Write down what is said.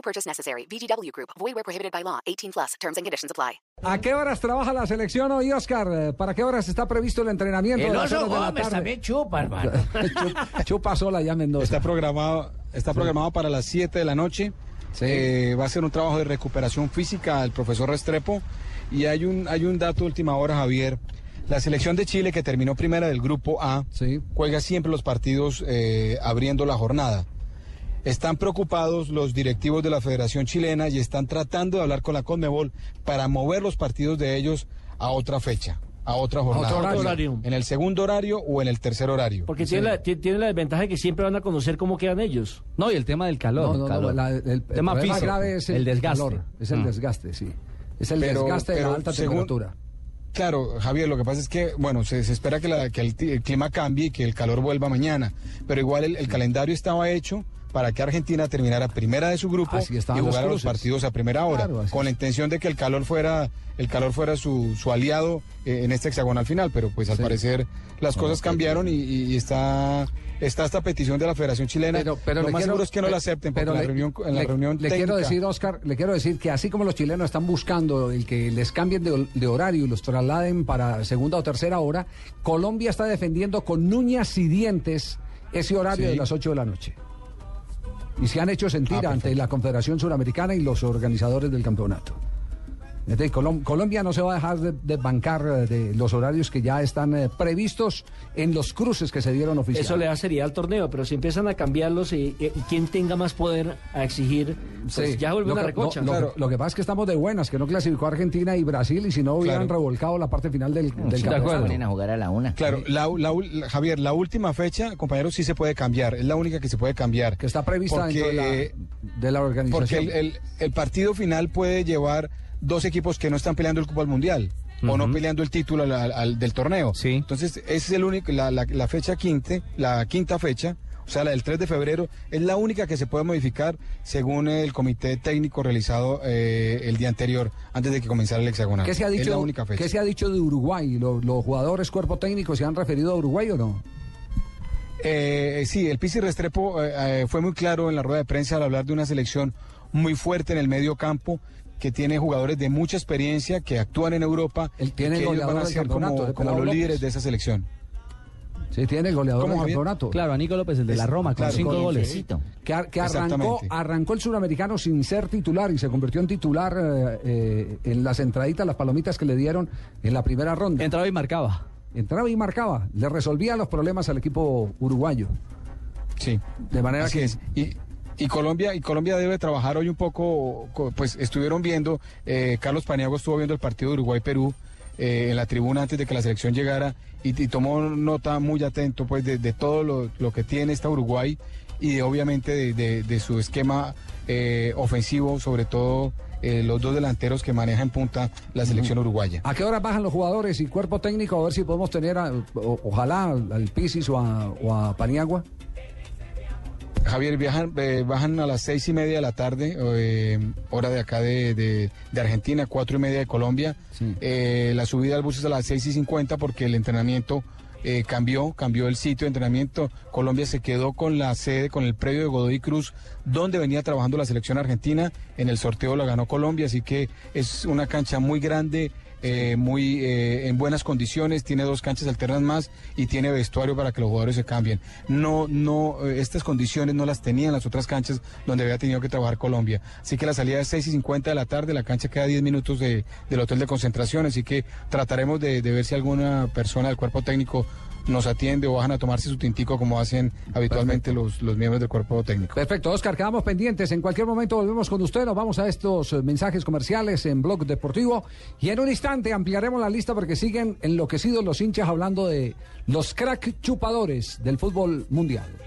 No purchase necessary. VGW Group. Void where prohibited by law. 18 plus. Terms and conditions apply. ¿A qué horas trabaja la selección hoy, Oscar? Eh, ¿Para qué horas está previsto el entrenamiento? El oso Gómez también chupa, hermano. Chup- Chupa sola ya Mendoza. Está programado, está programado para las 7 de la noche. Sí. Eh, va a ser un trabajo de recuperación física del profesor Restrepo. Y hay un, hay un dato de última hora, Javier. La selección de Chile, que terminó primera del grupo A, Sí. juega siempre los partidos eh, abriendo la jornada. Están preocupados los directivos de la Federación Chilena y están tratando de hablar con la Conmebol para mover los partidos de ellos a otra fecha, a otra jornada. otro horario. En el segundo horario o en el tercer horario. Porque tiene, la, ti- tiene la desventaja de que siempre van a conocer cómo quedan ellos. No, y el tema del calor. No, no, no, calor. la- el, el tema problema físico, grave es el, el desgaste. calor, es el Mm. desgaste, sí. Es el Pero- desgaste de la alta según- temperatura. Claro, Javier, lo que pasa es que, bueno, se, se espera que, la- que el, el clima cambie y que el calor vuelva mañana, pero igual el, el calendario estaba hecho para que Argentina terminara primera de su grupo Así y los jugara los, partidos a primera hora, Claro, con la intención de que el calor fuera, el calor fuera su, su aliado eh, en este hexagonal final, pero pues al Sí. parecer las cosas cambiaron y, está, está esta petición de la Federación Chilena. Pero, pero lo más quiero- seguro es que no la acepten, porque pero en la le- reunión, en la le- reunión le quiero decir, Oscar, le quiero decir que así como los chilenos están buscando el que les cambien de, de horario y los trasladen para segunda o tercera hora, Colombia está defendiendo con uñas y dientes ese horario Sí. de las 8 de la noche. Y se han hecho sentir Ah, ante la Confederación Suramericana y los organizadores del campeonato. Entonces, Colom- Colombia no se va a dejar de, de bancar eh, de los horarios que ya están eh, previstos en los cruces que se dieron oficiales. Eso le da seriedad al torneo, pero si empiezan a cambiarlos y, y- y quien tenga más poder a exigir, pues Sí. ya vuelve una que- recocha. no, lo, Claro. lo que pasa es que estamos de buenas, que no clasificó Argentina y Brasil y si no hubieran Claro. revolcado la parte final del, del de campeonato. acuerdo. Ponen a jugar a la una. Claro, la, la ul- la- Javier, la última fecha, compañeros, sí se puede cambiar. Es la única que se puede cambiar. Que está prevista Porque, dentro de la, de la organización. Porque el, el- el partido final puede llevar dos equipos que no están peleando el Copa al Mundial o no peleando el título al- al- al- del torneo. Sí. Entonces, ese es el único, la, la- la fecha quinte, la quinta fecha, o sea, la del 3 de febrero, es la única que se puede modificar según el comité técnico realizado eh, el día anterior, antes de que comenzara el hexagonal. ¿Qué se ha Es dicho, la única fecha. ¿Qué se ha dicho de Uruguay? ¿Los, los jugadores cuerpo técnico se han referido a Uruguay o no? Eh, sí, el Pisi Restrepo eh, eh, fue muy claro en la rueda de prensa al hablar de una selección muy fuerte en el medio campo que tiene jugadores de mucha experiencia que actúan en Europa Él tiene y que ellos goleador van a ser campeonato, como, los López. líderes de esa selección. Sí, tiene el goleador ¿Cómo, del campeonato. Claro, a Nico López, el de la Roma, con claro, cinco con- goles. Que, ar- que arrancó, arrancó el suramericano sin ser titular y se convirtió en titular eh, eh, en las entraditas, las palomitas que le dieron en la primera ronda. Entraba y marcaba. Entraba y marcaba, le resolvía los problemas al equipo uruguayo. Sí. De manera Así que es. Y, y Colombia y Colombia debe trabajar hoy un poco, co- pues estuvieron viendo, eh, Carlos Paniagua estuvo viendo el partido de Uruguay-Perú eh, en la tribuna antes de que la selección llegara y, y tomó nota muy atento pues de, de todo lo, lo que tiene esta Uruguay y de, obviamente de, de- de su esquema eh, ofensivo, sobre todo eh, los dos delanteros que maneja en punta la selección uruguaya. ¿A qué hora bajan los jugadores y cuerpo técnico? A ver si podemos tener, a- o- ojalá, al, al Pisis o a, o a Paniagua. Javier, viajan, eh, bajan a las seis y media de la tarde, eh, hora de acá de, de- de Argentina, cuatro y media de Colombia. Sí. Eh, la subida al bus es a las seis y cincuenta porque el entrenamiento cambió, cambió el sitio de entrenamiento. Colombia se quedó con la sede, con el predio de Godoy Cruz, donde venía trabajando la selección argentina. En el sorteo lo ganó Colombia, así que es una cancha muy grande. Eh, muy eh, en buenas condiciones, tiene dos canchas alternas más y tiene vestuario para que los jugadores se cambien. No, no, eh, estas condiciones no las tenían las otras canchas donde había tenido que trabajar Colombia. Así que la salida es 6 y 50 de la tarde, la cancha queda a 10 minutos de- del hotel de concentración, así que trataremos de, de ver si alguna persona del cuerpo técnico nos atiende o bajan a tomarse su tintico como hacen habitualmente los, los miembros del cuerpo técnico. Perfecto, Oscar, quedamos pendientes. En cualquier momento volvemos con usted. Nos vamos a estos eh, mensajes comerciales en Blog Deportivo. Y en un instante ampliaremos la lista porque siguen enloquecidos los hinchas hablando de los crack chupadores del fútbol mundial.